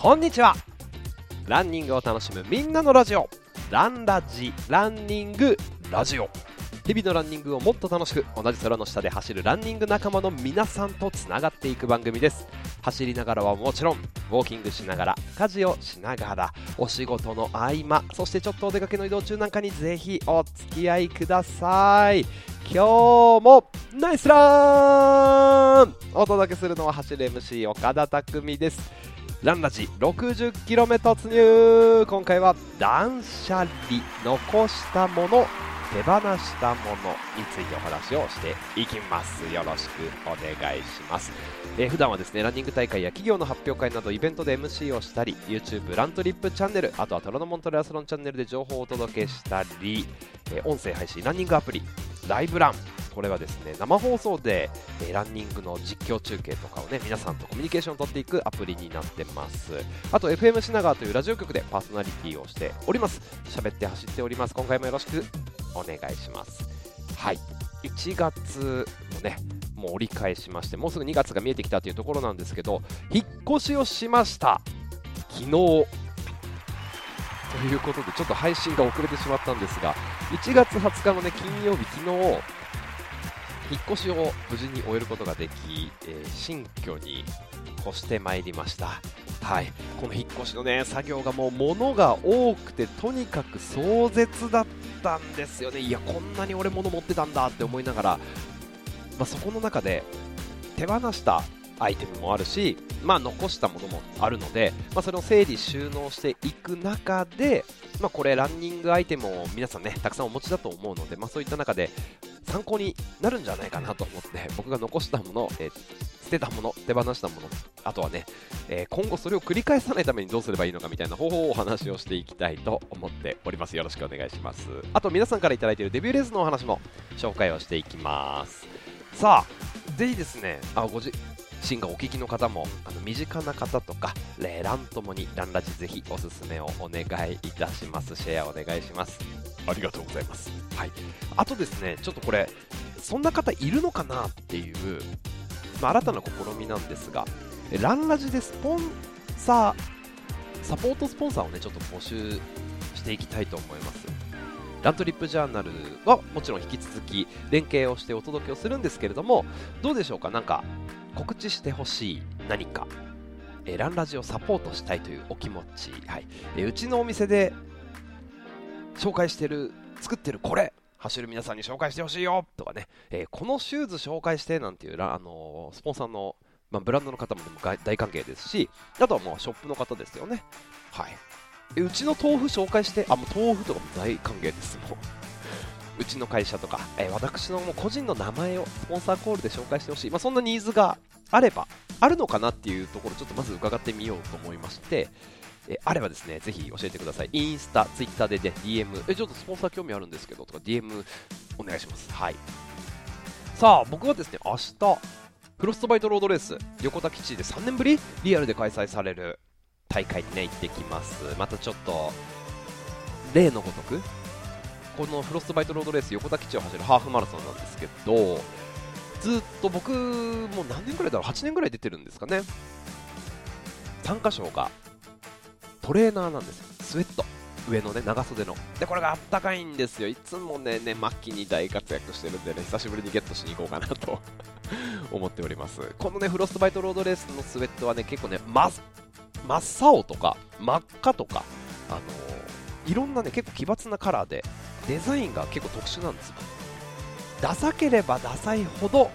こんにちは。ランニングを楽しむみんなのラジオ。ランラジランニングラジオ。日々のランニングをもっと楽しく同じ空の下で走るランニング仲間の皆さんとつながっていく番組です。走りながらはもちろんウォーキングしながら家事をしながらお仕事の合間そしてちょっとお出かけの移動中なんかにぜひお付き合いください。今日もナイスラン！お届けするのは走る MC 岡田匠です。ランラジ 60km 突入。今回は断捨離残したもの手放したものについてお話をしていきます。よろしくお願いします、えー、普段はですねランニング大会や企業の発表会などイベントで MC をしたり YouTube ラントリップチャンネルあとはトロノモントレアスロンチャンネルで情報をお届けしたり、えー、音声配信ランニングアプリライブランこれはですね生放送で、えー、ランニングの実況中継とかをね皆さんとコミュニケーションを取っていくアプリになってます。あと FM 品川というラジオ局でパーソナリティをしております。喋って走っております。今回もよろしくお願いします。はい。1月もねもう折り返しましてもうすぐ2月が見えてきたというところなんですけど引っ越しをしました。昨日。ということでちょっと配信が遅れてしまったんですが1月20日のね金曜日昨日引っ越しを無事に終えることができ、えー、新居に越してまいりました。はい。この引っ越しのね作業がもう物が多くてとにかく壮絶だったんですよね。いやこんなに俺物持ってたんだって思いながら、まあ、そこの中で手放したアイテムもあるし、まあ、残したものもあるので、まあ、それを整理収納していく中で、まあ、これランニングアイテムを皆さんねたくさんお持ちだと思うので、まあ、そういった中で参考になるんじゃないかなと思って僕が残したもの、えー、捨てたもの手放したものあとはね、えー、今後それを繰り返さないためにどうすればいいのかみたいな方法をお話をしていきたいと思っております。よろしくお願いします。あと皆さんから頂いているデビューレースのお話も紹介をしていきます。さあぜひですねあごじシンガーお聞きの方もあの身近な方とかランともにランラジぜひおすすめをお願いいたします。シェアお願いします。ありがとうございます。はい。あとですねちょっとこれそんな方いるのかなっていう、まあ、新たな試みなんですがランラジでスポンサーサポートスポンサーをねちょっと募集していきたいと思います。ラントリップジャーナルはもちろん引き続き連携をしてお届けをするんですけれどもどうでしょうか？なんか告知してほしい何か、えー、ランラジをサポートしたいというお気持ち、はい。えー、うちのお店で紹介してる作ってるこれ走る皆さんに紹介してほしいよとかね、えー、このシューズ紹介してなんていう、あのー、スポンサーの、まあ、ブランドの方もでも大歓迎ですしあとはもうショップの方ですよね。はい。うちの豆腐紹介してあもう豆腐とかも大歓迎ですもう。うちの会社とか、えー、私のもう個人の名前をスポンサーコールで紹介してほしい、まあ、そんなニーズがあれば、あるのかなっていうところ、ちょっとまず伺ってみようと思いまして、えあればですね、ぜひ教えてください。インスタ、ツイッターで、ね、DM、え、ちょっとスポンサー興味あるんですけど、とか DM お願いします。はい。さあ、僕はですね、明日、フロストバイトロードレース、横田基地で3年ぶりリアルで開催される大会にね、行ってきます。またちょっと、例のごとく、このフロストバイトロードレース横田基地を走るハーフマラソンなんですけどずっと僕もう何年ぐらいだろう？8年ぐらい出てるんですかね。参加賞が。トレーナーなんですよ。スウェット。上のね長袖の。でこれがあったかいんですよ。いつもねね末期に大活躍してるんでね久しぶりにゲットしに行こうかなと 思っております。このねフロストバイトロードレースのスウェットはね結構ね真っ青とか真っ赤とかあのー、いろんなね結構奇抜なカラーでデザインが結構特殊なんですよ。ダサければダサいほど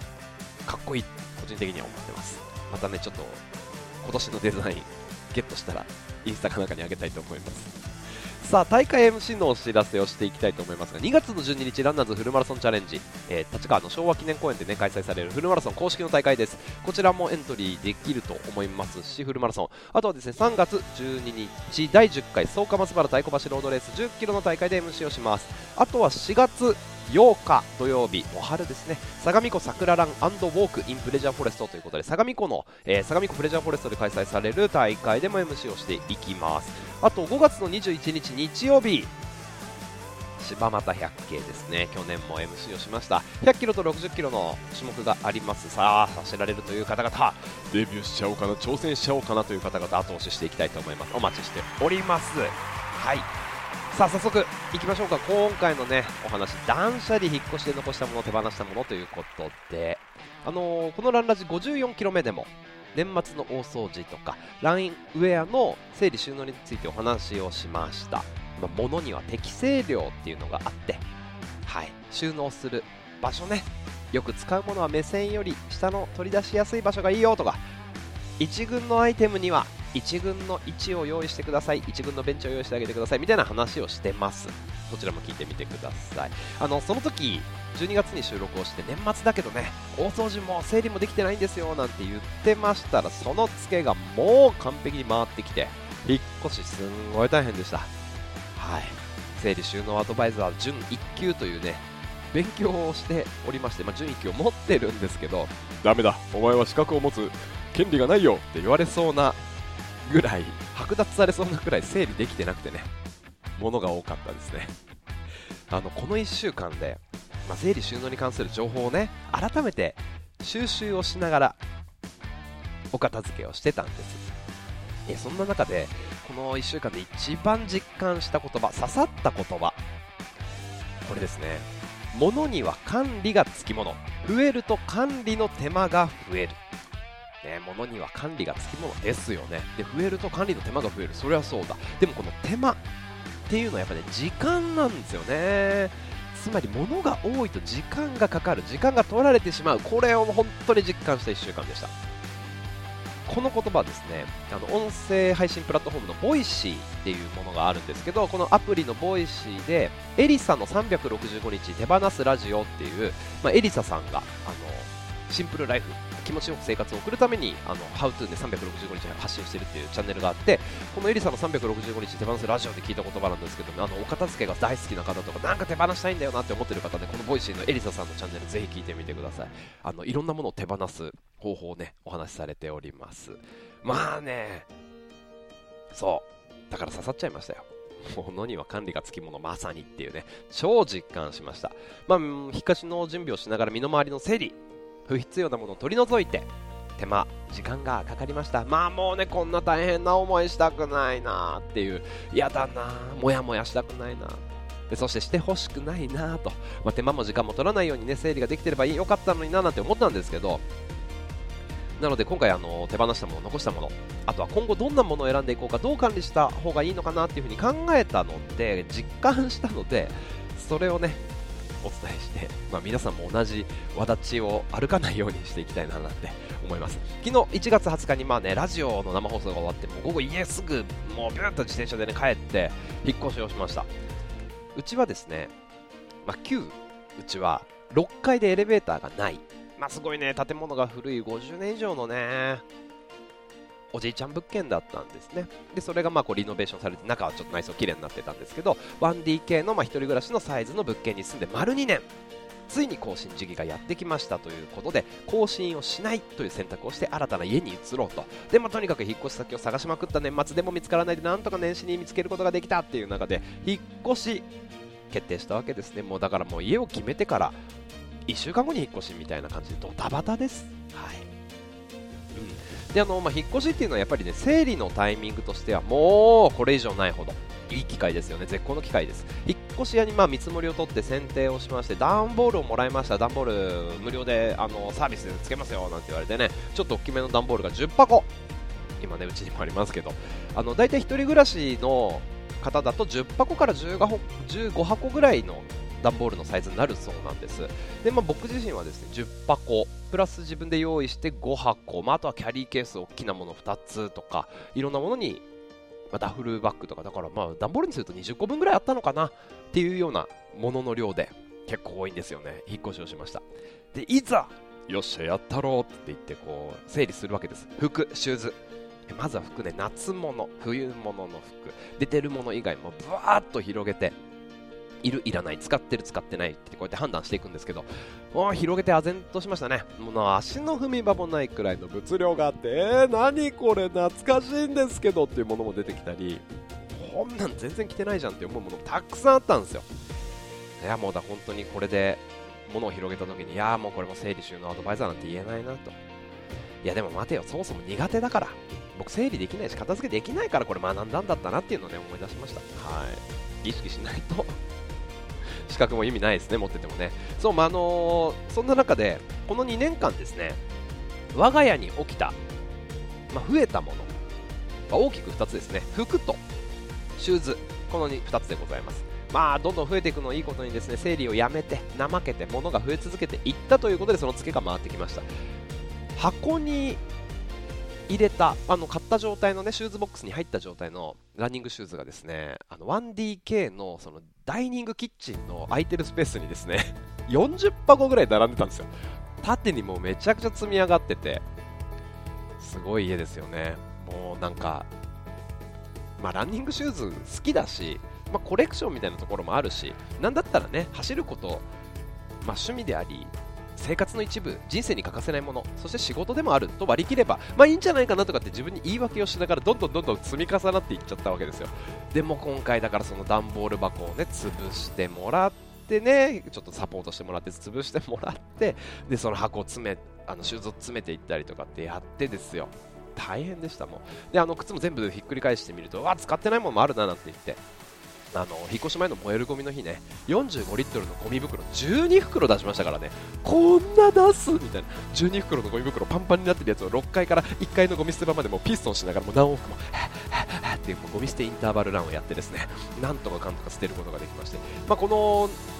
かっこいい個人的には思ってます。またねちょっと今年のデザインゲットしたらインスタかなんかにあげたいと思います。さあ大会 MC のお知らせをしていきたいと思いますが2月の12日ランナーズフルマラソンチャレンジ、えー、立川の昭和記念公園で、ね、開催されるフルマラソン公式の大会です。こちらもエントリーできると思いますしフルマラソン。あとはですね3月12日第10回草加松原太鼓橋ロードレース1 0キロの大会で MC をします。あとは4月8日土曜日、お春ですね、相模湖桜ランウォークインプレジャーフォレストということで、相模湖の、えー、相模湖プレジャーフォレストで開催される大会でも MC をしていきます。あと5月の21日日曜日、柴又百景ですね。去年も MC をしました。100キロと60キロの種目があります。さあ走られるという方々デビューしちゃおうかな挑戦しちゃおうかなという方々後押ししていきたいと思います。お待ちしております。はい。さあ早速いきましょうか。今回のねお話断捨離引っ越しで残したもの手放したものということであのー、このランラジ54キロ目でも年末の大掃除とかラインウェアの整理収納についてお話をしました、まあ、物には適正量っていうのがあってはい収納する場所ね。よく使うものは目線より下の取り出しやすい場所がいいよとか1軍のアイテムには1軍の位置を用意してください。1軍のベンチを用意してあげてください。みたいな話をしてます。こちらも聞いてみてください。あのその時12月に収録をして年末だけどね大掃除も整理もできてないんですよなんて言ってましたらそのツケがもう完璧に回ってきて引っ越しすんごい大変でした。はい。整理収納アドバイザー準1級というね勉強をしておりまして、まあ、準1級を持ってるんですけどダメだ。お前は資格を持つ。権利がないよって言われそうなぐらい剥奪されそうなくらい整理できてなくてね。ものが多かったですね。あのこの1週間でまあ、整理収納に関する情報をね改めて収集をしながらお片付けをしてたんです。えそんな中でこの1週間で一番実感した言葉刺さった言葉。これですね。物には管理がつきもの。増えると管理の手間が増える。ね、物には管理がつきものですよね。で増えると管理の手間が増える。それはそうだ。でもこの手間っていうのはやっぱね時間なんですよね。つまり物が多いと時間がかかる。時間が取られてしまう。これを本当に実感した1週間でした。この言葉はですねあの音声配信プラットフォームの Voicy っていうものがあるんですけどこのアプリの Voicy でエリサの365日手放すラジオっていう、まあ、エリサさんがあのシンプルライフ気持ちよく生活を送るために、あの、ハウトゥーで365日発信してるっていうチャンネルがあって、このエリサさんの365日手放すラジオで聞いた言葉なんですけど、あの、お片付けが大好きな方とか、なんか手放したいんだよなって思ってる方ね、この Voicy のエリサさんのチャンネルぜひ聞いてみてください。あの、いろんなものを手放す方法をね、お話しされております。まあね、そう。だから刺さっちゃいましたよ。物には管理がつきものまさにっていうね、超実感しました。まあ、引っ越しの準備をしながら身の回りの整理、不必要なものを取り除いて手間時間がかかりました。まあもうねこんな大変な思いしたくないなっていう。嫌だなもやもやしたくないなでそしてしてほしくないなと、まあ、手間も時間も取らないようにね整理ができてればよかったのにななんて思ったんですけど。なので今回あの手放したもの残したものあとは今後どんなものを選んでいこうかどう管理した方がいいのかなっていうふうに考えたので実感したのでそれをねお伝えして、まあ、皆さんも同じわだちを歩かないようにしていきたいななんて思います。昨日1月20日にまあねラジオの生放送が終わってもう午後家すぐもうビューッと自転車でね帰って引っ越しをしました。うちはですね、まあ、旧うちは6階でエレベーターがない。まあすごいね建物が古い50年以上のねおじいちゃん物件だったんですね。でそれがまあこうリノベーションされて中はちょっと内装綺麗になってたんですけど 1DK のまあ一人暮らしのサイズの物件に住んで丸2年。ついに更新時期がやってきましたということで更新をしないという選択をして新たな家に移ろうと。でもとにかく引っ越し先を探しまくった年末でも見つからないでなんとか年始に見つけることができたっていう中で引っ越し決定したわけですね。もうだからもう家を決めてから1週間後に引っ越しみたいな感じでドタバタです。はい。であの、まあ、引っ越しっていうのはやっぱりね整理のタイミングとしてはもうこれ以上ないほどいい機会ですよね。絶好の機会です。引っ越し屋にまあ見積もりを取って選定をしまして段ボールをもらいました。段ボール無料であのサービスでつけますよなんて言われてね。ちょっと大きめの段ボールが10箱。今ねうちにもありますけど。あの大体1人暮らしの方だと10箱から15箱 ,15 箱ぐらいの段ボールのサイズになるそうなんです。で、まあ、僕自身はですね10箱プラス自分で用意して5箱、まあ、あとはキャリーケース大きなもの2つとかいろんなものに、まあ、ダフルバッグとかだからまあ段ボールにすると20個分ぐらいあったのかなっていうようなものの量で結構多いんですよね。引っ越しをしました。でいざよっしゃやったろうって言ってこう整理するわけです。服シューズ。まずは服ね夏物冬物の服。出てるもの以外もブワーッと広げているいらない使ってる使ってないってこうやって判断していくんですけど広げて唖然としましたね。もう足の踏み場もないくらいの物量があってえー、何これ懐かしいんですけどっていうものも出てきたりこんなん全然着てないじゃんって思うものもたくさんあったんですよ。いやもうだ本当にこれで物を広げた時にいやもうこれも整理収納アドバイザーなんて言えないなと。いやでも待てよそもそも苦手だから僕整理できないし片付けできないからこれ学んだんだったなっていうのをね思い出しました。はい。意識しないと。資格も意味ないですね持っててもね。そうまあ、のー、そんな中でこの2年間ですね我が家に起きた、まあ、増えたもの、まあ、大きく2つですね。服とシューズこの 2, 2つでございます。まあどんどん増えていくのをいいことにですね整理をやめて怠けて物が増え続けていったということでそのツケが回ってきました。箱に入れたあの買った状態のねシューズボックスに入った状態のランニングシューズがですねあの 1DK のそのダイニングキッチンの空いてるスペースにですね 40箱ぐらい並んでたんですよ。縦にもうめちゃくちゃ積み上がっててすごい家ですよね。もうなんかまあランニングシューズ好きだしまあ、コレクションみたいなところもあるしなんだったらね走ること、まあ、趣味であり生活の一部人生に欠かせないものそして仕事でもあると割り切ればまあいいんじゃないかなとかって自分に言い訳をしながらどんどんどんどん積み重なっていっちゃったわけですよ。でも今回だからその段ボール箱をね潰してもらってねちょっとサポートしてもらって潰してもらってでその箱を詰めあのシューズを詰めていったりとかってやってですよ。大変でしたもんであの靴も全部ひっくり返してみるとわ使ってないものもあるななんて言って。あの引っ越し前の燃えるゴミの日ね45リットルのゴミ袋12袋出しましたからね。こんな出すみたいな。12袋のゴミ袋パンパンになってるやつを6階から1階のゴミ捨て場までもピストンしながらも何往復もっていうゴミ捨てインターバルランをやってですねなんとかかんとか捨てることができまして、まあ、こ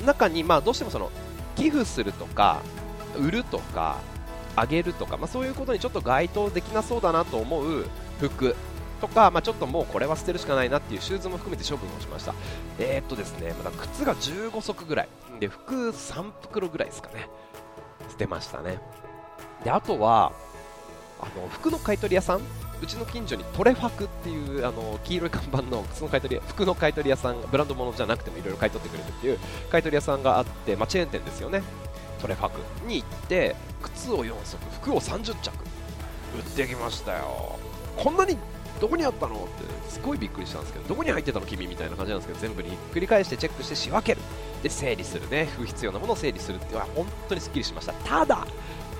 の中に、まあ、どうしてもその寄付するとか売るとかあげるとか、まあ、そういうことにちょっと該当できなそうだなと思う服。とか、まあ、ちょっともうこれは捨てるしかないなっていうシューズも含めて処分をしました。えー、っとですね、まだ靴が15足ぐらい。で、服3袋ぐらいですかね。捨てましたね。で、あとは、あの、服の買い取り屋さんうちの近所にトレファクっていうあの黄色い看板の靴の買い取り服の買い取り屋さんブランド物じゃなくてもいろいろ買い取ってくれるっていう買い取り屋さんがあって、まあ、チェーン店ですよねトレファクに行って靴を4足服を30着売ってきましたよこんなにどこにあったの？ってすごいびっくりしたんですけどどこに入ってたの君？みたいな感じなんですけど全部にひっくり返してチェックして仕分ける。で整理するね。不必要なものを整理するっていう。のは本当にすっきりしました。ただ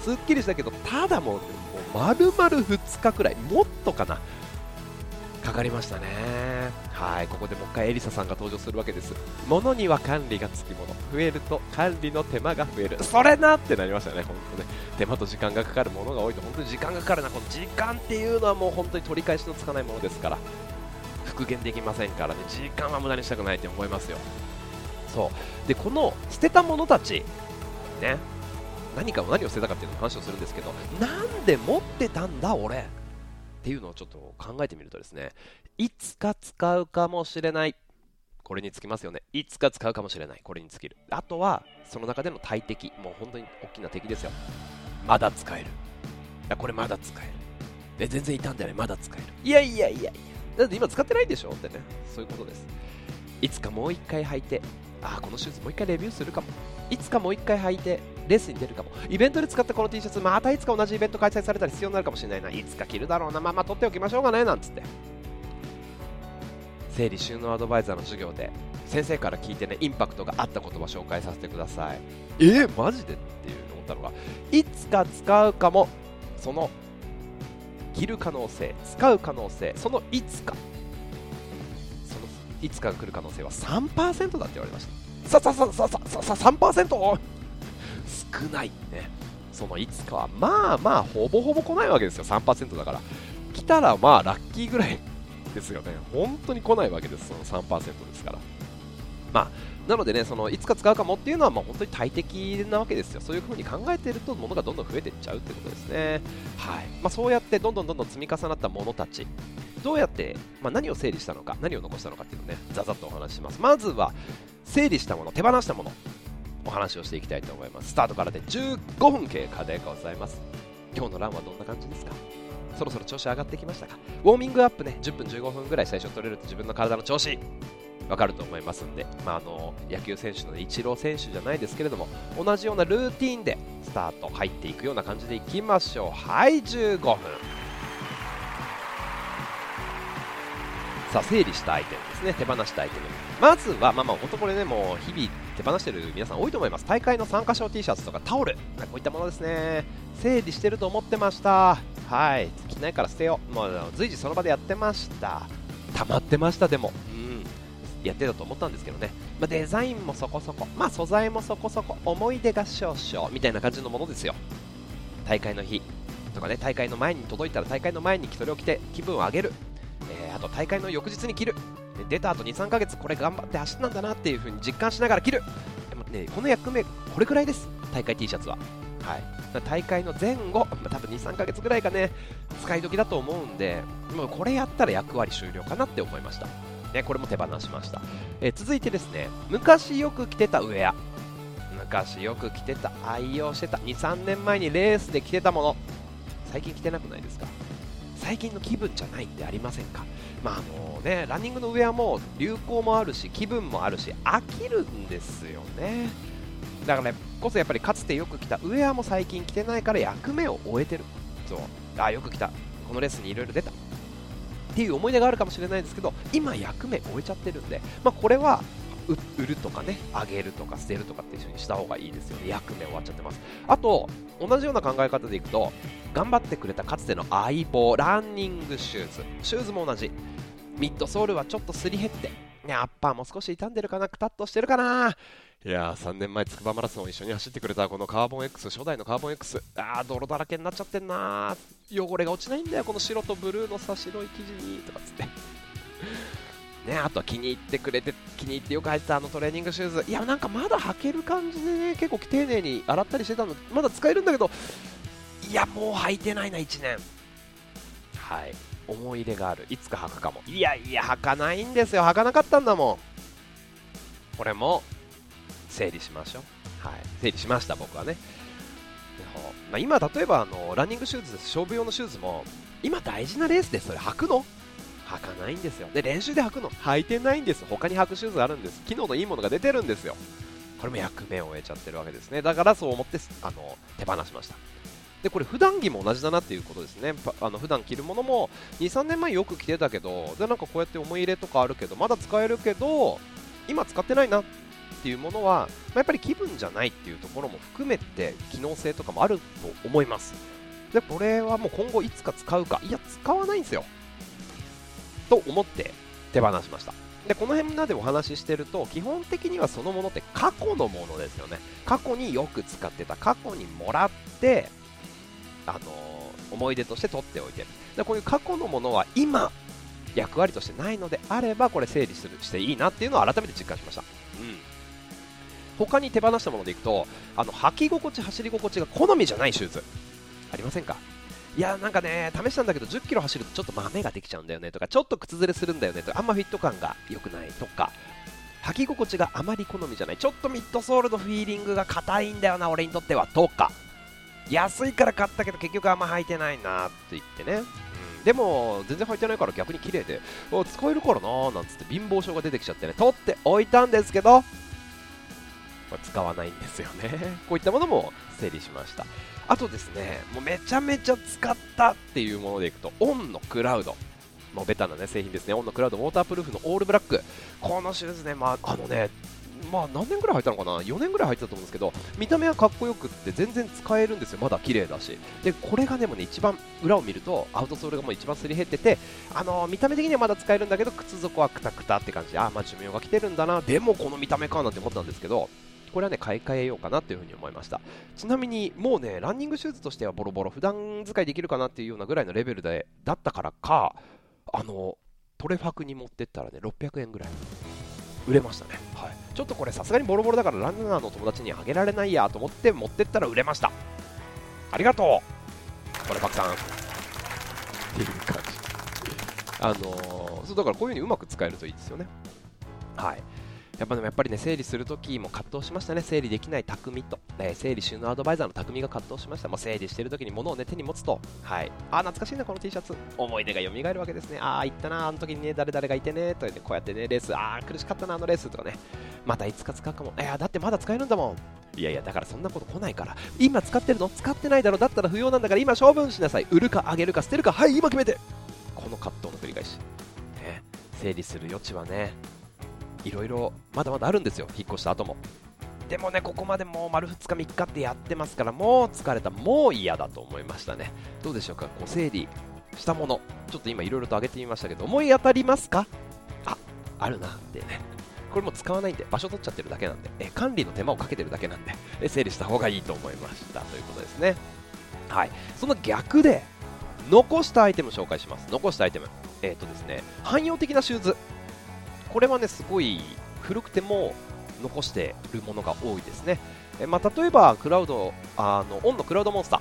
すっきりしたけどただもうもう丸々2日くらいもっとかな。かかりましたね。はいここでもう一回エリサさんが登場するわけです。物には管理がつきもの。増えると管理の手間が増える。それなってなりましたね本当ね。手間と時間がかかるものが多いと。本当に時間がかかるな。この時間っていうのはもう本当に取り返しのつかないものですから。復元できませんからね。時間は無駄にしたくないって思いますよ。そう。でこの捨てたものたち。ね。何かを何を捨てたかっていうの話をするんですけど。なんで持ってたんだ俺。っていうのをちょっと考えてみるとですねいつか使うかもしれない。これにつきますよね。いつか使うかもしれない。これに尽きる。あとはその中での大敵。もう本当に大きな敵ですよ。まだ使える。いこれまだ使える。え全然傷んでない。まだ使える。いやいやいやいや。だって今使ってないでしょ？ってね。そういうことです。いつかもう一回履いてああこのシューズもう一回レビューするかも。いつかもう一回履いてレースに出るかも。イベントで使ったこの T シャツまたいつか同じイベント開催されたら必要になるかもしれないな。いつか着るだろうな。まあまあ取っておきましょうかねなんつって。整理収納アドバイザーの授業で先生から聞いてねインパクトがあった言葉紹介させてください。えー、マジでっていう思ったのがいつか使うかもその着る可能性使う可能性そのいつか。そのいつかが来る可能性は3%だって言われました。さささささささ 3%? 少ないね。そのいつかはまあまあほぼほぼ来ないわけですよ。3%だから。来たらまあラッキーぐらいですよね。本当に来ないわけです。その3%ですから。まあなのでねそのいつか使うかもっていうのはまあ本当に大敵なわけですよ。そういう風に考えていると物がどんどん増えていっちゃうってことですね。はい。まあ、そうやってどんどんどんどん積み重なったものたち。どうやって、まあ、何を整理したのか何を残したのかっていうのをねざざっとお話しします。まずは整理したもの手放したもの。お話をしていきたいと思います。スタートからで15分経過でございます。今日のランはどんな感じですか？そろそろ調子上がってきましたか？ウォーミングアップね10分15分ぐらい最初取れると自分の体の調子。わかると思いますんで、まあ、あの野球選手の、イチロー選手じゃないですけれども同じようなルーティンでスタート入っていくような感じでいきましょう。はい15分。さあ整理したアイテムですね。手放したアイテム。まずはまあまあ本当これねもう日々手放してる皆さん多いと思います。大会の参加賞 T シャツとかタオルこういったものですね。整理してると思ってました。はい。着ないから捨てよう。もう随時その場でやってました。溜まってましたでも。うん。やってたと思ったんですけどね、まあ、デザインもそこそこ、まあ、素材もそこそこ。思い出が少々みたいな感じのものですよ。大会の日とかね。大会の前に届いたら大会の前にそれを着て気分を上げる、えー、あと大会の翌日に着る。で出た後2、3ヶ月これ頑張って走ったんだなっていう風に実感しながら着る。で、ね、この役目これくらいです。大会 T シャツは、はい、大会の前後、まあ、多分2、3ヶ月ぐらいがね使い時だと思うんでもうこれやったら役割終了かなって思いました。ね、これも手放しました、えー、続いてですね昔よく着てたウェア。昔よく着てた愛用してた23年前にレースで着てたもの。最近着てなくないですか？最近の気分じゃないってありませんか？まああのねランニングのウェアも流行もあるし気分もあるし飽きるんですよね。だからこそやっぱりかつてよく着たウェアも最近着てないから役目を終えてるそうあよく着た。このレースにいろいろ出た。っていう思い出があるかもしれないですけど今役目終えちゃってるんで、まあ、これは売るとかね、あげるとか捨てるとかっていう風にした方がいいですよね。役目終わっちゃってます。あと、同じような考え方でいくと、頑張ってくれたかつての相棒、ランニングシューズ。シューズも同じ。ミッドソールはちょっとすり減って、ね、アッパーも少し傷んでるかな、くたっとしてるかな。いやー、3年前、つくばマラソンを一緒に走ってくれたこのカーボン X、初代のカーボン X、あー、泥だらけになっちゃってんな汚れが落ちないんだよ、この白とブルーのさ、白い生地に、とかつって。ね、あとは気に入ってくれて、気に入ってよく履いてたあのトレーニングシューズ、いや、なんかまだ履ける感じでね、結構丁寧に洗ったりしてたの、まだ使えるんだけど、いや、もう履いてないな、1年。はい。思い入れがある。いつか履くかも。いやいや、履かないんですよ。履かなかったんだもん。これも、整理しましょう。はい。整理しました、僕はね。まあ、今、例えばあのランニングシューズ、勝負用のシューズも、今大事なレースでそれ履くの？履かないんですよ。で、練習で履くの履いてないんです。他に履くシューズあるんです。機能のいいものが出てるんですよ。これも役目を終えちゃってるわけですね。だからそう思ってあの手放しました。でこれ普段着も同じだなっていうことですね、あの普段着るものも2、3年前よく着てたけど、でなんかこうやって思い入れとかあるけど、まだ使えるけど、今使ってないなっていうものは、まあ、やっぱり気分じゃないっていうところも含めて、機能性とかもあると思います。でこれはもう今後いつか使うか、いや、使わないんですよ。と思って手放しました。でこの辺までお話ししてると基本的にはそのものって過去のものですよね。過去によく使ってた過去にもらってあのー、思い出として取っておいてる。でこういう過去のものは今役割としてないのであればこれ整理するしていいなっていうのを改めて実感しました、うん、他に手放したものでいくとあの履き心地走り心地が好みじゃないシューズ。ありませんか？いやなんかね試したんだけど10キロ走るとちょっと豆ができちゃうんだよねとかちょっと靴ずれするんだよねとかあんまフィット感が良くないとか履き心地があまり好みじゃないちょっとミッドソールのフィーリングが硬いんだよな俺にとってはとか安いから買ったけど結局あんま履いてないなって言ってね、うん、でも全然履いてないから逆に綺麗で使えるからななんつって貧乏症が出てきちゃってね取っておいたんですけど使わないんですよね。こういったものも整理しました。あとですね、もうめちゃめちゃ使ったっていうものでいくと、オンのクラウド。もうベタな、ね、製品ですね。オンのクラウドウォータープルーフのオールブラック。このシューズね、まあ、あのね、まあ何年ぐらい履いたのかな ?4 年ぐらい履いてたと思うんですけど、見た目はかっこよくって全然使えるんですよ。まだ綺麗だし。で、これがでもね、一番裏を見ると、アウトソールがもう一番すり減ってて、あのー、見た目的にはまだ使えるんだけど、靴底はくたくたって感じで、あ、まあ寿命が来てるんだな、でもこの見た目かなんて思ったんですけど、これはね、買い替えようかなというふうに思いました。ちなみに、もうね、ランニングシューズとしてはボロボロ、普段使いできるかなっていうようなぐらいのレベルで、だったからか、あの、トレファクに持ってったらね、600円ぐらい。売れましたね、はい、ちょっとこれさすがにボロボロだからランナーの友達にあげられないやと思って持ってったら売れました。ありがとう。トレファクさん。っていう感じ。あのー、そうだからこういう風にうまく使えるといいですよね。はいやっぱでもやっぱりね整理するときも葛藤しましたね。整理できない匠と、え、整理収納アドバイザーの匠が葛藤しました。もう整理してるときに物をね手に持つとはい。あ懐かしいなこの T シャツ。思い出が蘇るわけですねああ行ったなあの時にね誰々がいてねとねこうやってねレース。ああ苦しかったなあのレースとかねまたいつか使うかも。いやだってまだ使えるんだもん。いやいやだからそんなこと来ないから。今使ってるの？使ってないだろ。だったら不要なんだから今処分しなさい。売るかあげるか捨てるかはい今決めて。この葛藤の繰り返し、ね、整理する余地はね。いろいろまだまだあるんですよ、引っ越した後も。でもねここまでもう丸2日3日ってやってますからもう疲れたもう嫌だと思いましたね。どうでしょうかこう整理したもの。ちょっと今いろいろと挙げてみましたけど思い当たりますか？ああるなってね。これも使わないんで場所取っちゃってるだけなんで。え管理の手間をかけてるだけなんでえ整理した方がいいと思いました。ということですね。はい。その逆で残したアイテム紹介します。残したアイテム。えっ、ー、とですね汎用的なシューズ。これはねすごい古くても残しているものが多いですね、えまあ、例えばクラウドあのオンのクラウドモンスタ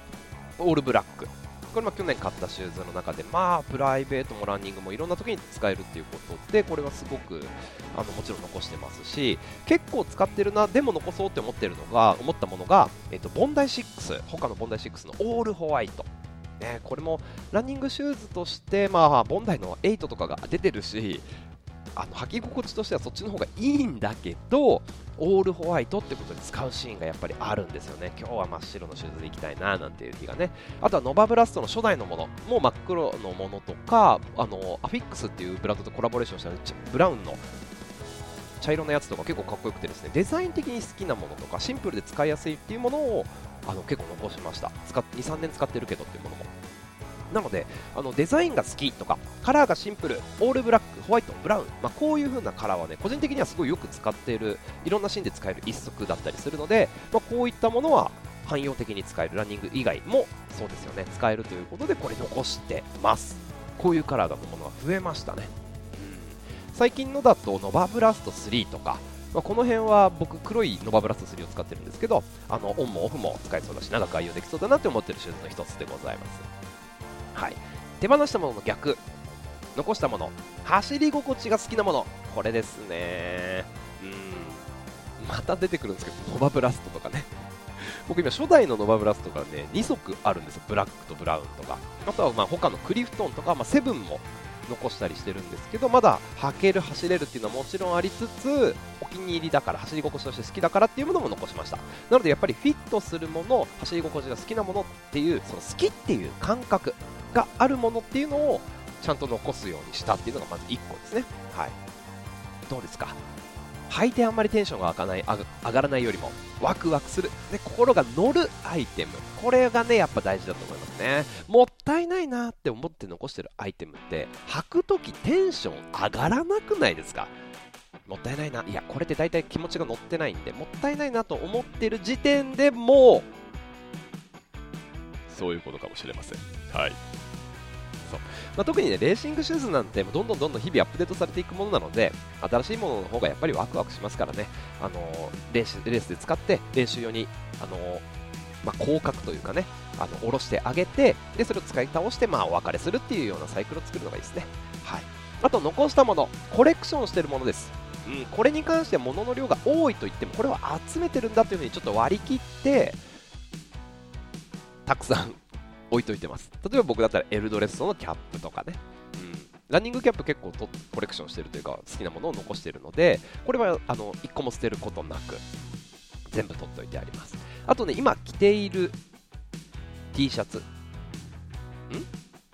ー。オールブラック。これも去年買ったシューズの中で。まあプライベートもランニングもいろんな時に使えるっていうことでこれはすごくあのもちろん残してますし結構使ってるなでも残そうって思ってるのが思ったものが、えっと、ボンダイ6他のボンダイ6のオールホワイトね、これもランニングシューズとして、まあ、ボンダイの8とかが出てるし、あの履き心地としてはそっちの方がいいんだけどオールホワイトってことで使うシーンがやっぱりあるんですよね。今日は真っ白のシューズで行きたいななんていう日がね。あとはノバブラストの初代のものも真っ黒のものとかあのアフィックスっていうブランドとコラボレーションしたブラウンの茶色のやつとか結構かっこよくてですねデザイン的に好きなものとかシンプルで使いやすいっていうものをあの結構残しました。23年使ってるけどっていうものも。なのであのデザインが好きとかカラーがシンプルオールブラックホワイトブラウン、まあ、こういう風なカラーはね個人的にはすごいよく使っているいろんなシーンで使える一足だったりするので、まあ、こういったものは汎用的に使えるランニング以外もそうですよね使えるということでこれ残してます。こういうカラーのものが増えましたね、うん、最近のだとノバブラスト3とかまあ、この辺は僕黒いノバブラスト3を使ってるんですけどあのオンもオフも使えそうだし長く愛用できそうだなって思ってるシューズの一つでございます。はい、手放したものの逆。残したもの。走り心地が好きなもの。これですね。うん。また出てくるんですけどノバブラストとかね。僕今初代のノバブラストがね2足あるんですよ。ブラックとブラウンとか。あとはまあ他のクリフトンとか、まあ、セブンも残したりしてるんですけどまだ履ける走れるっていうのはもちろんありつつお気に入りだから走り心地として好きだからっていうものも残しました。なのでやっぱりフィットするもの走り心地が好きなものっていうその好きっていう感覚があるものっていうのをちゃんと残すようにしたっていうのがまず1個ですね。はい、どうですか？履い。てあんまりテンションが上がない。上がらない。よりもワクワクするで心が乗るアイテムこれがねやっぱ大事だと思い。ますねもったい。ない。なって思って残してるアイテムって履くときテンション上がらなくない。ですかもったい。ない。ない。やこれって大体気持ちが乗ってない。んでもったい。ない。なと思ってる時点でもうそうい。うことかもしれませんはい。まあ、特にねレーシングシューズなんてどんどんどんどん日々アップデートされていくものなので新しいものの方がやっぱりワクワクしますからね、あのレースレースで使って練習用に、あのまあ、広角というかねあの下ろしてあげてでそれを使い倒して、まあ、お別れするっていうようなサイクルを作るのがいいですね、はい、あと残したものコレクションしてるものです。うん、これに関しては物の量が多いと言ってもこれは集めてるんだというふうにちょっと割り切ってたくさん置いといてます。例えば僕だったらエルドレッソのキャップとかね。うん。ランニングキャップ結構とコレクションしてるというか好きなものを残してるので、これはあの1個も捨てることなく全部取っておいてあります。あとね、今着ている T シャツ。ん？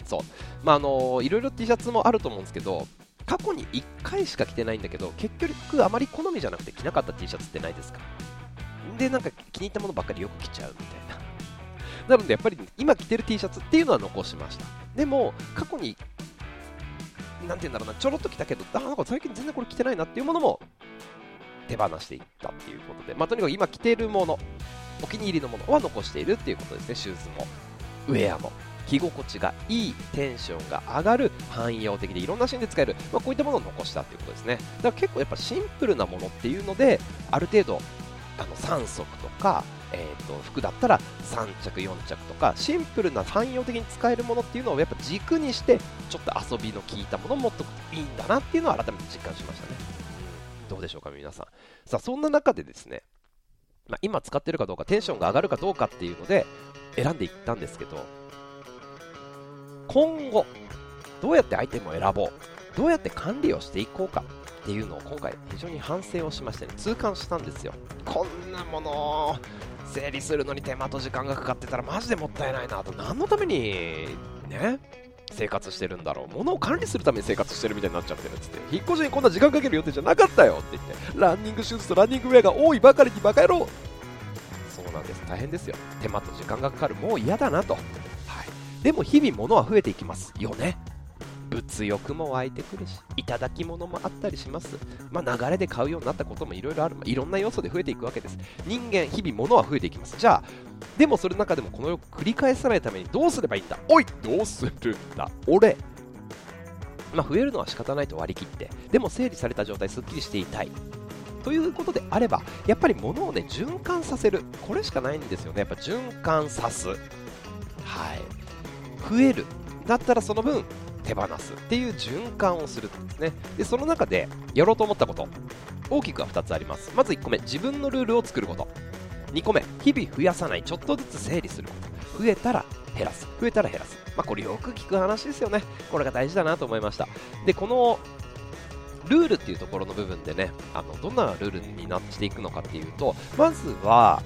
そう。まあ、あのいろいろ T シャツもあると思うんですけど、過去に1回しか着てないんだけど、結局あまり好みじゃなくて着なかった T シャツってないですか？で、なんか気に入ったものばっかりよく着ちゃうみたいな。なのでやっぱり今着てる T シャツっていうのは残しました。でも過去になて言うんだろうなちょろっと着たけどあなんか最近全然これ着てないなっていうものも手放していったっていうことで、まあ、とにかく今着ているものお気に入りのものは残しているっていうことですねシューズも。ウェアも。着心地がいいテンションが上がる汎用的でいろんなシーンで使える、まあ、こういったものを残したっていうことですね。だから結構やっぱシンプルなものっていうのである程度あの3足とかえーと、服だったら3着、4着とかシンプルな汎用的に使えるものっていうのをやっぱ軸にしてちょっと遊びの効いたものを持っておくといいんだなっていうのを改めて実感しましたね。どうでしょうか、皆さん。さあ、そんな中でですね、まあ、今使ってるかどうか、テンションが上がるかどうかっていうので選んでいったんですけど、今後、どうやってアイテムを選ぼう、どうやって管理をしていこうかっていうのを今回非常に反省をしまして、ね、痛感したんですよ。こんなもの整理するのに手間と時間がかかってたらマジでもったいないなと。何のためにね生活してるんだろう。物を管理するために生活してるみたいになっちゃってるっつって。引っ越しにこんな時間かける予定じゃなかったよって言って。ランニングシューズとランニングウェアが多いばかりにバカ野郎そうなんです。大変ですよ。手間と時間がかかる。もう嫌だなと、はい、でも日々物は増えていきますよね。物欲も湧いてくるし、いただき物もあったりします。まあ、流れで買うようになったこともいろいろある、まあ、いろんな要素で増えていくわけです。人間、日々物は増えていきます。じゃあ、でもそれの中でもこの世を繰り返さないためにどうすればいいんだ？おいどうするんだ？俺まあ、増えるのは仕方ないと割り切って、でも整理された状態、すっきりしていたい。ということであれば、やっぱり物をね、循環させる。これしかないんですよね。やっぱ循環さす。はい。増える。だったらその分、手放すっていう循環をするんですね。でその中でやろうと思ったこと。大きくは2つあります。まず1個目自分のルールを作ること。2個目日々増やさない。ちょっとずつ整理すること。増えたら減らす。増えたら減らす。まあこれよく聞く話ですよね。これが大事だなと思いました。でこのルールっていうところの部分でねあのどんなルールになっていくのかっていうとまずは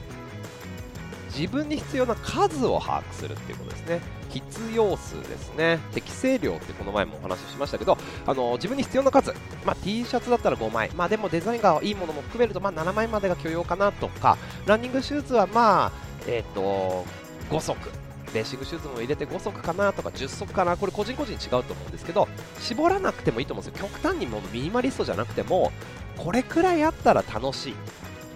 自分に必要な数を把握するっていうことですね。必要数ですね。適正量ってこの前もお話ししましたけどあの自分に必要な数、まあ、T シャツだったら5枚、まあ、でもデザインがいいものも含めると、まあ、7枚までが許容かなとかランニングシューズはまあえっ、ー、と5足。レーシングシューズも入れて5足かなとか10足かな。これ個人個人違うと思うんですけど絞らなくてもいいと思うんですよ。極端にもミニマリストじゃなくてもこれくらいあったら楽しい。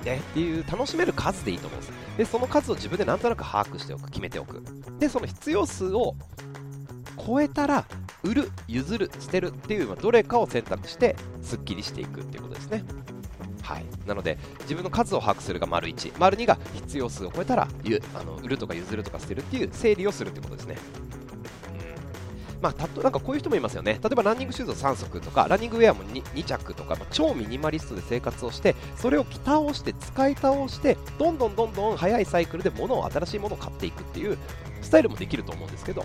ねっていう楽しめる数でいいと思うんです。でその数を自分でなんとなく把握しておく決めておく。でその必要数を超えたら売る譲る捨てるっていうどれかを選択してすっきりしていくっていうことですね。はい、なので自分の数を把握するが丸1、丸2が必要数を超えたらあの売るとか譲るとか捨てるっていう整理をするってことですね。まあ、たとなんかこういう人もいますよね。例えばランニングシューズを3足とかランニングウェアも 2, 2着とか、まあ、超ミニマリストで生活をしてそれを着倒して使い倒してどんどんどんどん速いサイクルで物を新しいものを買っていくっていうスタイルもできると思うんですけど、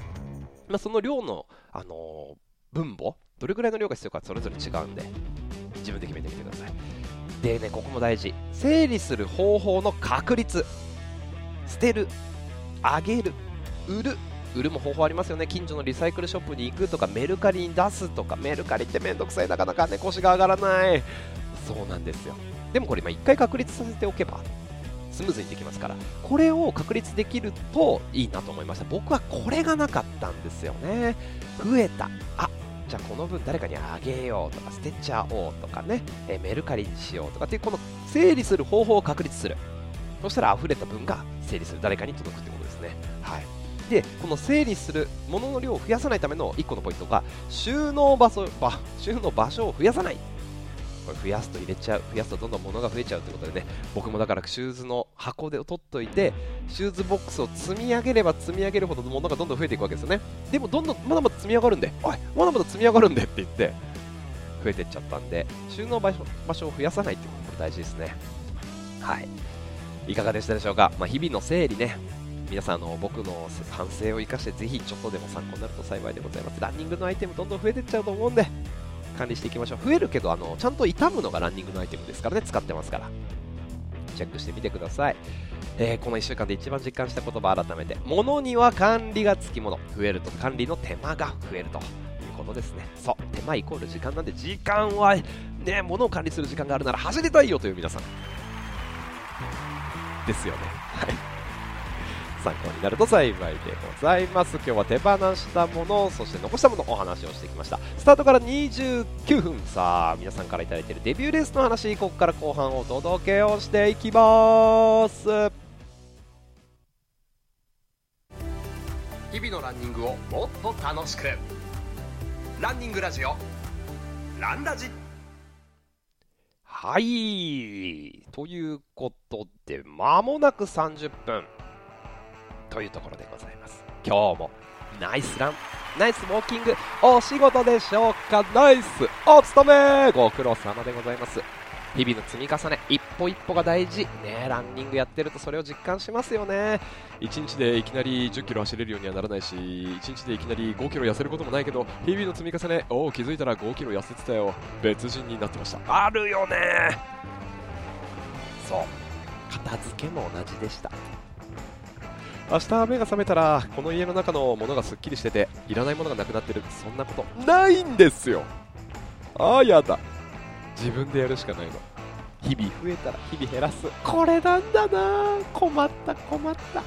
まあ、その量の、あのー、分母どれくらいの量が必要かそれぞれ違うんで自分で決めてみてください。でねここも大事。整理する方法の確率。捨てる。あげる。売る。売るも方法ありますよね。近所のリサイクルショップに行くとかメルカリに出すとかメルカリってめんどくさいなかなかね腰が上がらない。そうなんですよ。でもこれ今1回確立させておけばスムーズにできますからこれを確立できるといいなと思いました。僕はこれがなかったんですよね。増えた。あじゃあこの分誰かにあげようとか捨てちゃおうとかね、えメルカリにしようとか。っていうこの整理する方法を確立する。そしたら溢れた分が整理する。誰かに届くってことですね。はい。でこの整理するものの量を増やさないための1個のポイントが収納場所場収納場所を増やさない。これ増やすと入れちゃう増やすとどんどん物が増えちゃうということでね僕もだからシューズの箱で取っといてシューズボックスを積み上げれば積み上げるほど物がどんどん増えていくわけですよね。でもどんどんまだまだ積み上がるんでおいまだまだ積み上がるんでって言って増えていっちゃったんで収納場所場所を増やさないってことも大事ですね。はい。いかがでしたでしょうか、まあ、日々の整理ね。皆さんの僕の反省を生かしてぜひちょっとでも参考になると幸いでございます。ランニングのアイテムどんどん増えていっちゃうと思うんで管理していきましょう。増えるけどあのちゃんと傷むのがランニングのアイテムですからね使ってますから。チェックしてみてください、えー、この1週間で一番実感した言葉改めて物には管理がつきもの。増えると管理の手間が増えるということですね。そう手間イコール時間なんで時間はね物を管理する時間があるなら走りたいよという皆さん。ですよね。はい。参考になると幸いでございます。今日は手放したものそして残したものお話をしてきました。スタートから29分。さあ皆さんから頂いているデビューレースの話ここから後半お届けをしていきます。日々のランニングをもっと楽しく。ランニングラジオ。ランラジ。はい。ということで間もなく30分というところでございます。今日もナイスラン。ナイスウォーキング。お仕事でしょうか。ナイスお勤め。ご苦労様でございます。日々の積み重ね。一歩一歩が大事。ねランニングやってるとそれを実感しますよね。1日でいきなり1 0キロ走れるようにはならないし1日でいきなり5キロ痩せることもないけど日々の積み重ね。おお気づいたら5キロ痩せてたよ。別人になってました。あるよね。そう。片付けも同じでした明日目が覚めたらこの家の中のものがすっきりしてていらないものがなくなってる。そんなことないんですよ。ああやだ。自分でやるしかないの。日々増えたら日々減らす。これなんだな困った困った。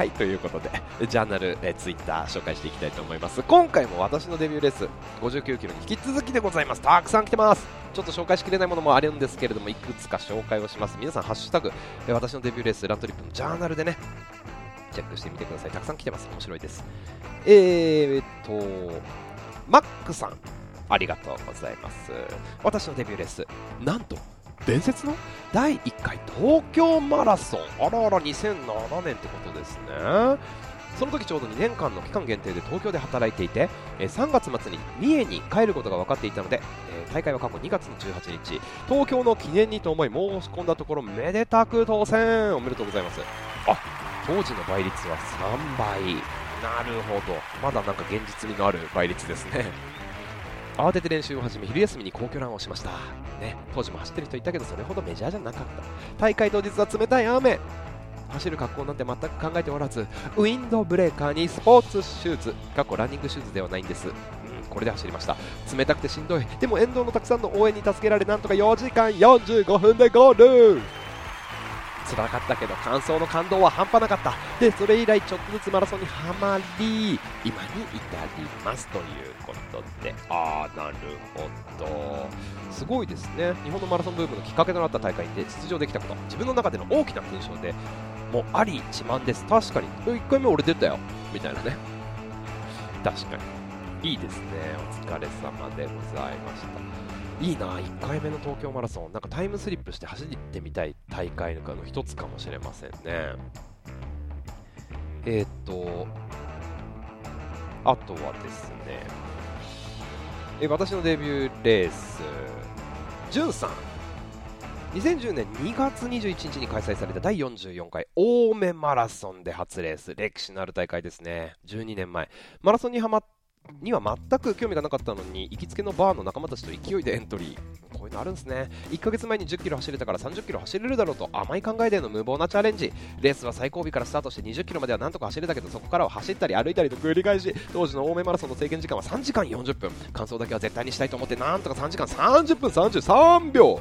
はいということでジャーナル、えツイッター紹介していきたいと思います。今回も私のデビューレース59キロに引き続きでございます。たくさん来てます。ちょっと紹介しきれないものもあるんですけれどもいくつか紹介をします。皆さんハッシュタグえ私のデビューレースラントリップのジャーナルでねチェックしてみてください。たくさん来てます。面白いです。えー、っとマックさんありがとうございます。私のデビューレースなんと伝説の？第1回東京マラソン。あらあら2007年ってことですね。その時ちょうど2年間の期間限定で東京で働いていて、え3月末に三重に帰ることが分かっていたので、え大会は過去2月の18日。東京の記念にと思い申し込んだところめでたく当選。おめでとうございます。あ当時の倍率は3倍。なるほど。まだなんか現実味のある倍率ですね。慌てて練習を始め昼休みに皇居ランをしました、ね、当時も走ってる人いたけどそれほどメジャーじゃなかった。大会当日は冷たい雨。走る格好なんて全く考えておらずウィンドブレーカーにスポーツシューズ過去ランニングシューズではないんです、うん、これで走りました。冷たくてしんどい。でも沿道のたくさんの応援に助けられなんとか4時間45分でゴール。辛かったけど感想の感動は半端なかった。でそれ以来ちょっとずつマラソンにはまり今に至りますということで。ああなるほど。すごいですね。日本のマラソンブームのきっかけとなった大会で出場できたこと。自分の中での大きな勲章でもうあり自慢です。確かに。1回目俺出たよ。みたいなね。確かに。いいですね。お疲れ様でございました。いいな1回目の東京マラソン。なんかタイムスリップして走ってみたい大会の一つかもしれませんね。えー、っとあとはですね。え私のデビューレース。じゅんさん2010年2月21日に開催された第44回青梅マラソンで初レース。歴史のある大会ですね。12年前。マラソンにはまっには全く興味がなかったのに行きつけのバーの仲間たちと勢いでエントリー。こういうのあるんですね。1ヶ月前に1 0キロ走れたから3 0キロ走れるだろうと甘い考えでの無謀なチャレンジ。レースは最後尾からスタートして2 0キロまではなんとか走れたけどそこからは走ったり歩いたりと繰り返し当時の青梅マラソンの制限時間は3時間40分。完走だけは絶対にしたいと思ってなんとか3時間30分33秒。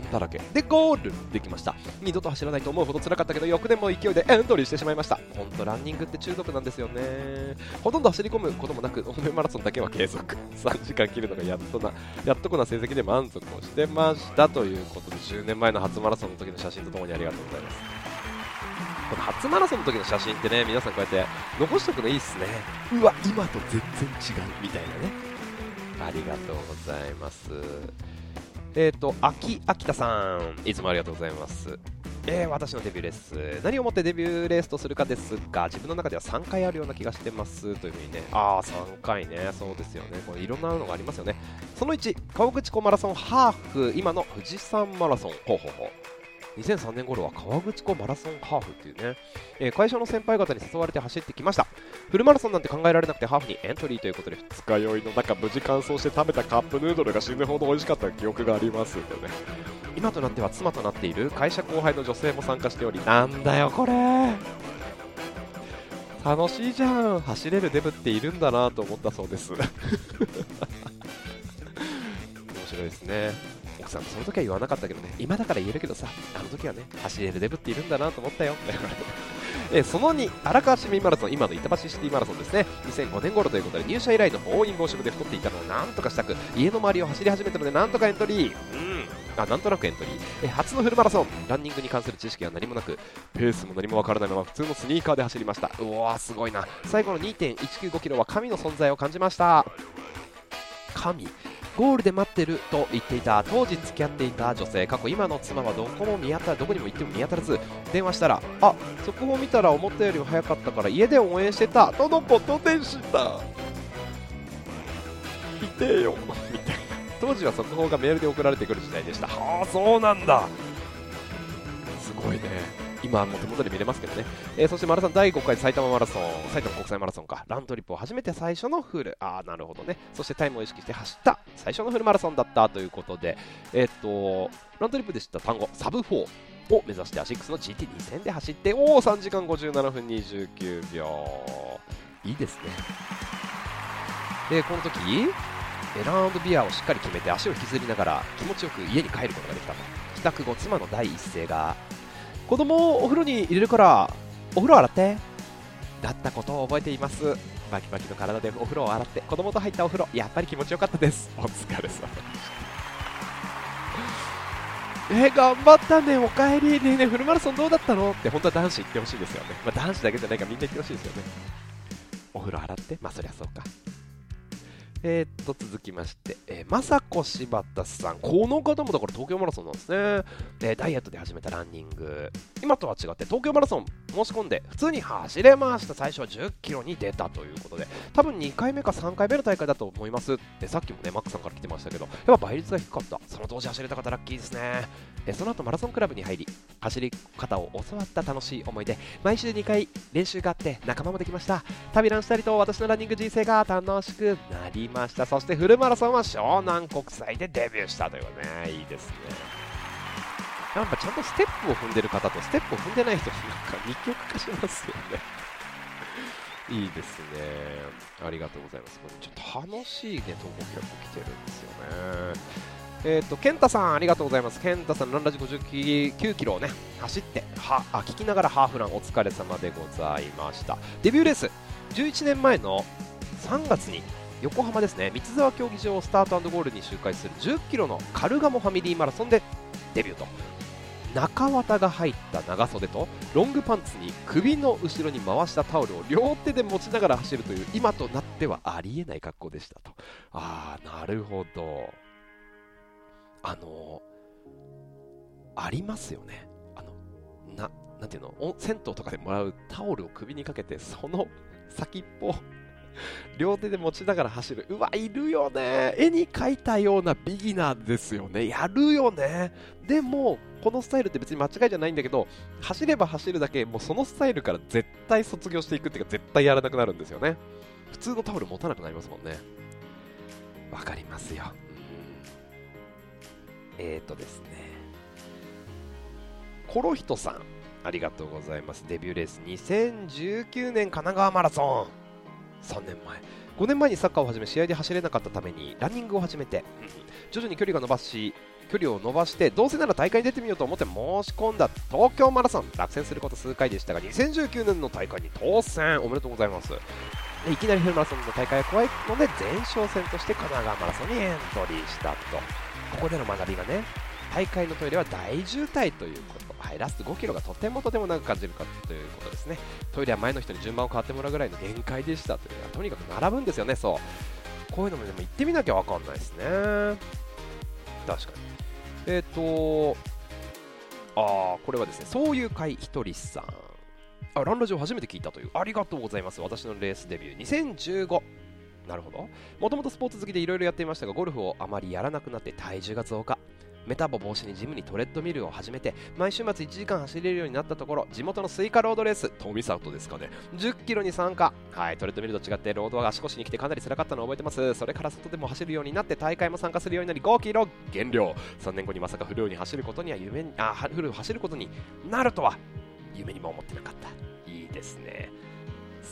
3だらけ。でゴールできました。二度と走らないと思うほど辛かったけど翌年も勢いでエントリーしてしまいました。本当ランニングって中毒なんですよね。ほとんど走り込むこともなくオメマラソンだけは継続。3時間切るのがやっとなやっとこな成績で満足をしてました。ということで10年前の初マラソンの時の写真とともにありがとうございます。この初マラソンの時の写真ってね皆さんこうやって残しておくのいいっすね。うわ今と全然違う。みたいなね。ありがとうございます。えっ、ー、と、秋、秋田さん、いつもありがとうございます。えー、私のデビューレース、何をもってデビューレースとするかですが、自分の中では3回あるような気がしてます。というふうにね、ああ、3回ね、そうですよね、これいろんなのがありますよね。その1、川口湖マラソンハーフ、今の富士山マラソン、ほうほうほう。2003年頃は川口湖マラソンハーフっていうね、えー、会社の先輩方に誘われて走ってきました。フルマラソンなんて考えられなくてハーフにエントリーということで二日酔いの中無事完走して食べたカップヌードルが死ぬほど美味しかった記憶がありますよね。今となっては妻となっている会社後輩の女性も参加しておりなんだよこれ。楽しいじゃん。走れるデブっているんだなと思ったそうです。面白いですね。さんその時は言わなかったけどね。今だから言えるけどさあの時はね走れるデブっているんだなと思ったよ。えその2荒川市民マラソン今の板橋シティマラソンですね。2005年頃ということで入社以来の暴飲暴食で太っていたのをなんとかしたく家の周りを走り始めたのでなんとかエントリー。うん。あなんとなくエントリー。え初のフルマラソン。ランニングに関する知識は何もなくペースも何もわからないまま普通のスニーカーで走りました。うわーすごいな。最後の2.195キロは神の存在を感じました。神。ゴールで待ってると言っていた当時付き合っていた女性過去今の妻はどこも見当たどこにも行っても見当たらず電話したらあ速報見たら思ったよりも早かったから家で応援してたとのことでした。いてよみたいな。当時は速報がメールで送られてくる時代でした。はあそうなんだ。すごいね。今も手元で見れますけどね、えー、そしてマラソン第5回埼玉マラソン埼玉国際マラソンか。ラントリップを初めて最初のフル。ああなるほどね。そしてタイムを意識して走った最初のフルマラソンだったということで。えー、っとラントリップで知った単語サブ4を目指してアシックスの GT2000 で走っておお3時間57分29秒。いいですね。でこの時ラウンドビアをしっかり決めて足を引きずりながら気持ちよく家に帰ることができたと。帰宅後妻の第一声が子供をお風呂に入れるからお風呂洗って。だったことを覚えています。バキバキの体でお風呂を洗って。子供と入ったお風呂やっぱり気持ちよかったです。お疲れ様。でしたえ、頑張ったね、おかえり、ね。えねえ、フルマラソンどうだったの？って本当は男子行ってほしいですよね、まあ、男子だけじゃないからみんな行ってほしいですよね。お風呂洗って、まあそりゃそうか。えー、っと、続きまして、えー、まさこ柴田さん。この方もだから東京マラソンなんですね。で、ダイエットで始めたランニング。今とは違って東京マラソン申し込んで普通に走れました。最初は10キロに出たということで、多分2回目か3回目の大会だと思います。で、さっきもね、マックさんから来てましたけど、やっぱ倍率が低かった。その当時走れた方ラッキーですね。で、その後マラソンクラブに入り、走り方を教わった楽しい思い出、毎週2回練習があって仲間もできました。旅ランしたりと私のランニング人生が楽しくなりました。そしてフルマラソンは湘南国際でデビューしたというね、いいですね。やっぱちゃんとステップを踏んでる方とステップを踏んでない人なんか二極化しますよね。いいですね。ありがとうございます。これちょっと楽しいね、投稿結構来てるんですよね。えっ、ー、と、健太さん、ありがとうございます。健太さん、ランラジ59キロをね、走って、は、あ、聞きながらハーフランお疲れ様でございました。デビューレース、11年前の3月に横浜ですね、三沢競技場をスタートゴールに周回する10キロのカルガモファミリーマラソンでデビューと。中綿が入った長袖とロングパンツに首の後ろに回したタオルを両手で持ちながら走るという今となってはありえない格好でしたと。ああなるほど。あのありますよね。あのななていうの？銭湯とかでもらうタオルを首にかけてその先っぽ 両手で持ちながら走る。うわ、いるよね。絵に描いたようなビギナーですよね。やるよね。でも、このスタイルって別に間違いじゃないんだけど、走れば走るだけ、もうそのスタイルから絶対卒業していくっていうか、絶対やらなくなるんですよね。普通のタオル持たなくなりますもんね。わかりますよ。えーとですね。コロヒトさん、ありがとうございます。デビューレース2019年神奈川マラソン。3年前。5年前にサッカーを始め試合で走れなかったためにランニングを始めて、徐々に距離が伸ばし距離を伸ばしてどうせなら大会に出てみようと思って申し込んだ東京マラソン。落選すること数回でしたが2019年の大会に当選。おめでとうございます。でいきなりフルマラソンの大会が怖いので前哨戦として神奈川マラソンにエントリーしたと。ここでの学びがね大会のトイレは大渋滞ということ。はい、ラスト5キロがとてもとても長く感じるかということですね。トイレは前の人に順番を変わってもらうぐらいの限界でしたという。とにかく並ぶんですよねそう。こういうのもでも行ってみなきゃ分かんないですね。確かに。えっ、ー、とああこれはですねそういう会ひとりさん。あランラジオ初めて聞いたという。ありがとうございます。私のレースデビュー2015なるほど。もともとスポーツ好きでいろいろやっていましたがゴルフをあまりやらなくなって体重が増加。メタボ防止にジムにトレッドミルを始めて毎週末1時間走れるようになったところ地元のスイカロードレース富里ですかね。10キロに参加。はいトレッドミルと違ってロードは足腰に来てかなり辛かったのを覚えてます。それから外でも走るようになって大会も参加するようになり5キロ減量。3年後にまさかフルに走ることには夢にあフルを走ることになるとは夢にも思ってなかった。いいですね。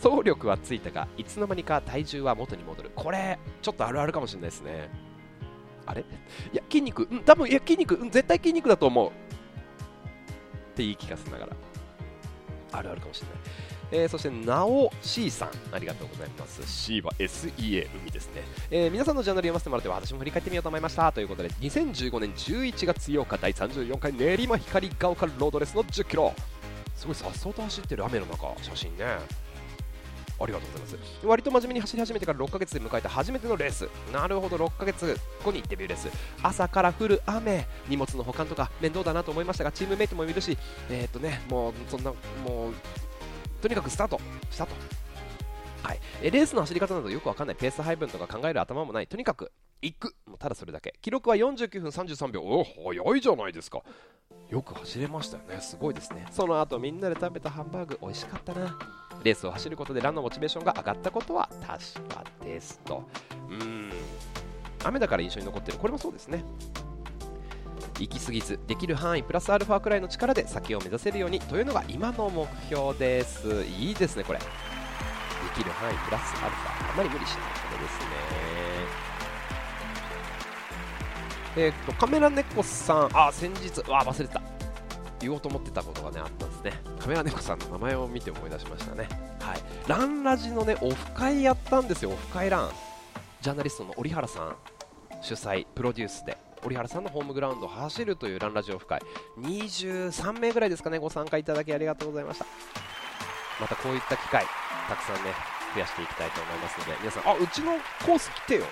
走力はついたがいつの間にか体重は元に戻る。これちょっとあるあるかもしれないですね。あれ？いや、筋肉、うん、多分いや、筋肉、うん、絶対筋肉だと思う。って言い聞かせながら。あるあるかもしれない。えー、そして、なお C さん、ありがとうございます。C は SEA、海ですね。えー、皆さんのジャンル読ませてもらって私も振り返ってみようと思いました。ということで、2015年11月8日、第34回練馬光が丘ロードレスの10キロ。すごいさっそうと走ってる雨の中、写真ね。ありがとうございます。割と真面目に走り始めてから6ヶ月で迎えた初めてのレース。なるほど6ヶ月後にデビューレース。朝から降る雨荷物の保管とか面倒だなと思いましたがチームメイトもいるしえー、っとねもうそんなもうとにかくスタートしたと。はい、レースの走り方などよくわかんない。ペース配分とか考える頭もない。とにかく行く。もうただそれだけ。記録は49分33秒。お早いじゃないですか。よく走れましたよね。すごいですね。その後みんなで食べたハンバーグ美味しかったな。レースを走ることでランのモチベーションが上がったことは確かですと。うん。雨だから印象に残ってる。これもそうですね。行き過ぎずできる範囲プラスアルファくらいの力で先を目指せるようにというのが今の目標です。いいですねこれ。できる範囲プラスアルファ。あまり無理しないこれですね。えー、っとカメラ猫さん。あ先日。わ忘れてた。言おうと思ってたことがねあったんですね。カメラ猫さんの名前を見て思い出しましたね。はい。ランラジのねオフ会やったんですよ。オフ会ラン。ジャーナリストの折原さん主催プロデュースで。折原さんのホームグラウンドを走るというランラジオフ会。23名ぐらいですかねご参加いただきありがとうございました。またこういった機会たくさんね増やしていきたいと思いますので皆さんあうちのコース来てよ。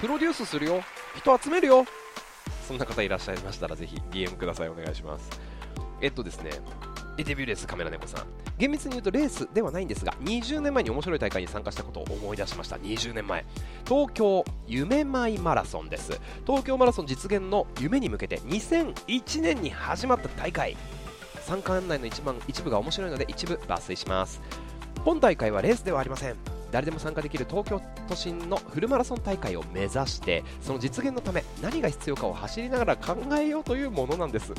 プロデュースするよ。人集めるよ。そんな方いらっしゃいましたらぜひ DM ください。お願いします。えっとですねデビューレースカメラ猫さん。厳密に言うとレースではないんですが20年前に面白い大会に参加したことを思い出しました。20年前。東京夢舞マラソンです。東京マラソン実現の夢に向けて2001年に始まった大会。参加案内の一番一部が面白いので一部抜粋します。本大会はレースではありません。誰でも参加できる東京都心のフルマラソン大会を目指してその実現のため何が必要かを走りながら考えようというものなんです。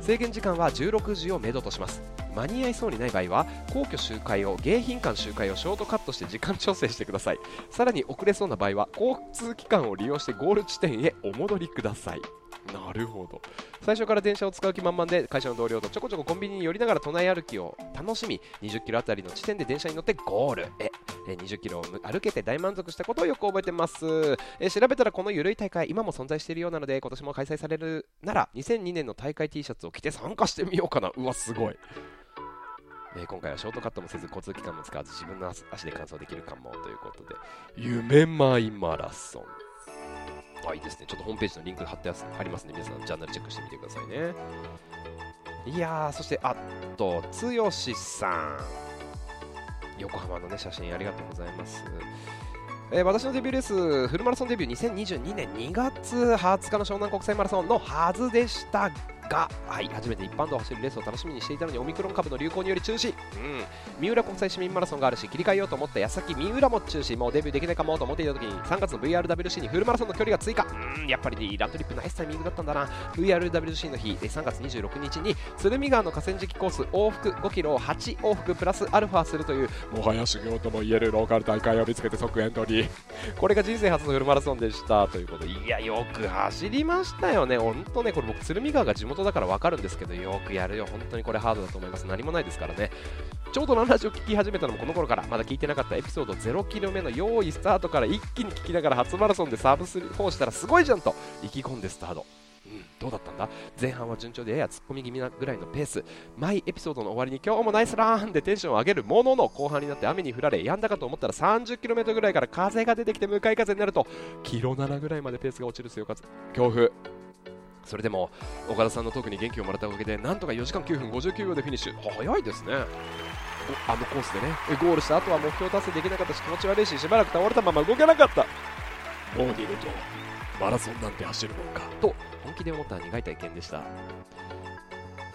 制限時間は16時をめどとします。間に合いそうにない場合は皇居周回を迎賓館周回をショートカットして時間調整してください。さらに遅れそうな場合は交通機関を利用してゴール地点へお戻りください。なるほど。最初から電車を使う気満々で会社の同僚とちょこちょこコンビニに寄りながら都内歩きを楽しみ20キロあたりの地点で電車に乗ってゴール。へ20キロを歩けて大満足したことをよく覚えてます。え調べたらこのゆるい大会今も存在しているようなので今年も開催されるなら2002年の大会 T シャツを着て参加してみようかな。うわすごい。えー、今回はショートカットもせず交通機関も使わず自分の足で完走できるかもということで。夢舞マラソン。あいいですね。ちょっとホームページのリンク貼ってありますので皆さんジャーナルチェックしてみてくださいね。いやーそしてあとつよしさん。横浜のね写真ありがとうございます。えー、私のデビューレースフルマラソンデビュー2022年2月20日の湘南国際マラソンのはずでしたが、はい、初めて一般道を走るレースを楽しみにしていたのにオミクロン株の流行により中止、うん、三浦国際市民マラソンがあるし切り替えようと思った矢先三浦も中止。もうデビューできないかもと思っていた時に3月の VRWC にフルマラソンの距離が追加うん。やっぱりラントリップナイスタイミングだったんだな。VRWC の日3月26日。に鶴見川の河川敷コース往復5キロを8往復プラスアルファするというもはや修行ともいえるローカル大会を見つけて即エントリー。これが人生初のフルマラソンでした。ということでいやよく走りましたよね。本当ねこれ僕鶴見川が地元だから分かるんですけどよくやるよ。本当にこれハードだと思います。何もないですからね。ちょうどランラジオ聞き始めたのもこの頃からまだ聞いてなかったエピソード0キロ目の用意スタートから一気に聞きながら初マラソンでサーブ4したらすごいじゃんと意気込んでスタート。うん、どうだったんだ？前半は順調でやや突っ込み気味なぐらいのペース。毎エピソードの終わりに今日もナイスランでテンションを上げるものの後半になって雨に降られやんだかと思ったら 30km ぐらいから風が出てきて向かい風になるとキロ7ぐらいまでペースが落ちる強風。それでも岡田さんのトークに元気をもらったおかげでなんとか4時間9分59秒でフィニッシュ。早いですね。あのコースでね。ゴールした後は目標達成できなかったし気持ち悪いししばらく倒れたまま動けなかった。もう二度とマラソンなんて走るもんか。と本気で思った苦い体験でした。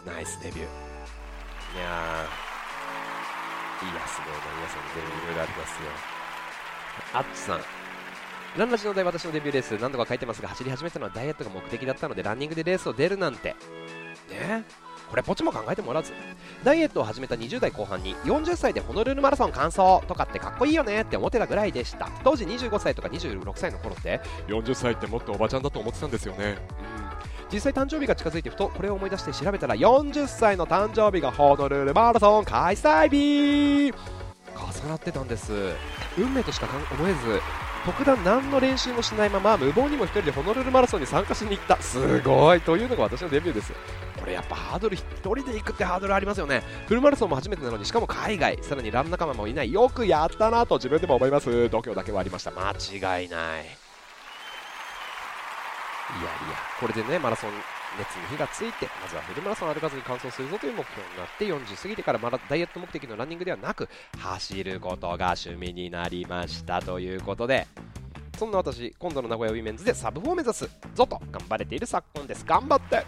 ナイスデビュー。いやー。いいやすごいな皆さんデビューいろいろありますよ。あっちさんランラジので私のデビューレース何度か書いてますが走り始めたのはダイエットが目的だったのでランニングでレースを出るなんて。ね？これポチも考えてもらわず。ダイエットを始めた20代後半に40歳でホノルルマラソン完走とかってかっこいいよねって思ってたぐらいでした。当時25歳とか26歳の頃って40歳ってもっとおばちゃんだと思ってたんですよね。うん。実際誕生日が近づいてふとこれを思い出して調べたら40歳の誕生日がホノルルマラソン開催日。重なってたんです。運命としか思えず特段何の練習もしないまま無謀にも1人でホノルルマラソンに参加しに行った。すごい。というのが私のデビューです。これやっぱハードル1人で行くってハードルありますよね。フルマラソンも初めてなのにしかも海外さらにラン仲間もいない。よくやったなと自分でも思います。度胸だけはありました。間違いない。いやいやこれでねマラソン熱に火がついてまずはフルマラソン歩かずに完走するぞという目標になって40過ぎてからまだダイエット目的のランニングではなく走ることが趣味になりましたということでそんな私今度の名古屋ウィメンズでサブ4を目指すぞと頑張れている昨今です。頑張って。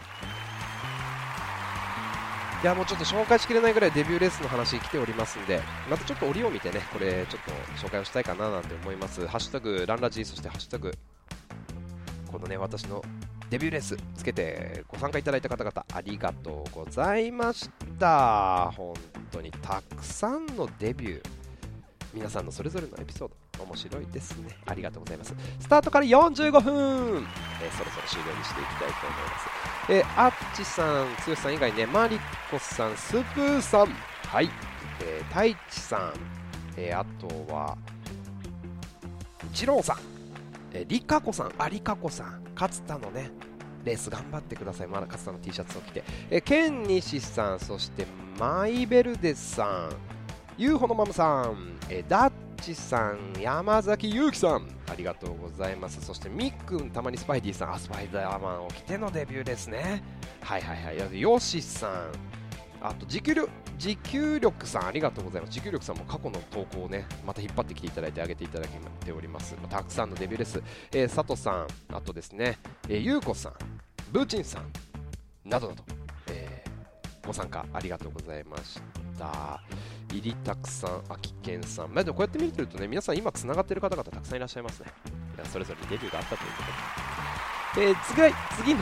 いやもうちょっと紹介しきれないぐらいデビューレースの話来ておりますんでまたちょっと折を見てねこれちょっと紹介をしたいかななんて思います。ハッシュタグランラジそしてハッシュタグこのね私のデビューレースつけてご参加いただいた方々ありがとうございました。本当にたくさんのデビュー皆さんのそれぞれのエピソード面白いですね。ありがとうございます。スタートから45分、え、そろそろ終了にしていきたいと思います。え、あっちさん、剛さん以外ね、マリコさん、スプーさん、はい、えー、太一さん、え、あとは、二郎さん、えー、リカコさん、ありかこさん、勝田のね、レース頑張ってください。まだ勝田の T シャツを着て。えー、ケンニシさん、そしてマイベルデさん、ユーホのマムさん、えー、ダッチさん、山崎裕貴さん、ありがとうございます。そしてみっくん、たまにスパイディさん、あ、スパイダーマンを着てのデビューですね。はいはいはい。ヨシさん、あと持久力、持久力さんありがとうございます。持久力さんも過去の投稿をね、また引っ張ってきていただいてあげていただいております。またくさんのデビューです。えー、佐藤さん、あとですね、えー、ゆうこさん、ブーチンさん、などなど、えー、ご参加ありがとうございました。入りたくさん、秋健さん、まあ、でもこうやって見てるとね、皆さん今つながってる方々たくさんいらっしゃいますね。それぞれにデビューがあったということで。えー、次、次の、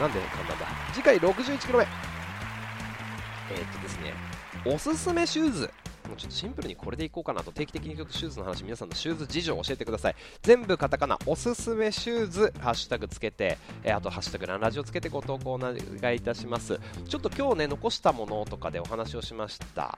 なんで簡単だ。次回61キロ目。え、っとですね、おすすめシューズ。もうちょっとシンプルにこれでいこうかなと。定期的にちょっとシューズの話皆さんのシューズ事情を教えてください。全部カタカナおすすめシューズハッシュタグつけて、えー、あとハッシュタグランラジオつけてご投稿お願いいたします。ちょっと今日ね残したものとかでお話をしました。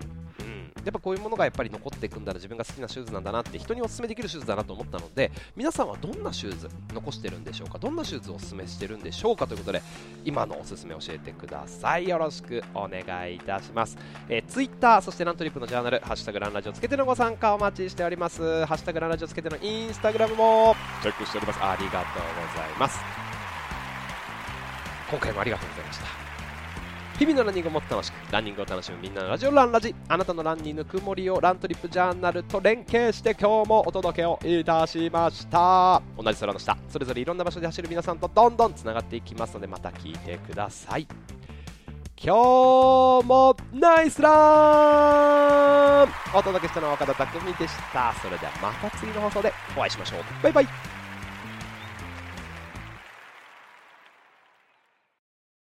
やっぱこういうものがやっぱり残っていくんだら自分が好きなシューズなんだなって人にお勧めできるシューズだなと思ったので皆さんはどんなシューズ残してるんでしょうか？どんなシューズをお勧めしてるんでしょうかということで今のおすすめ教えてください。よろしくお願いいたします、えー、Twitter そしてラントリップのジャーナルハッシュタグランラジオつけてのご参加お待ちしております。ハッシュタグランラジオつけてのインスタグラムもチェックしております。ありがとうございます。今回もありがとうございました。日々のランニングをもっと楽しくランニングを楽しむみんなのラジオランラジ。あなたのランニングくもりをラントリップジャーナルと連携して今日もお届けをいたしました。同じ空の下。それぞれいろんな場所で走る皆さんとどんどんつながっていきますのでまた聞いてください。今日もナイスラン。お届けしたのは岡田匠でした。それではまた次の放送でお会いしましょう。バイバイ。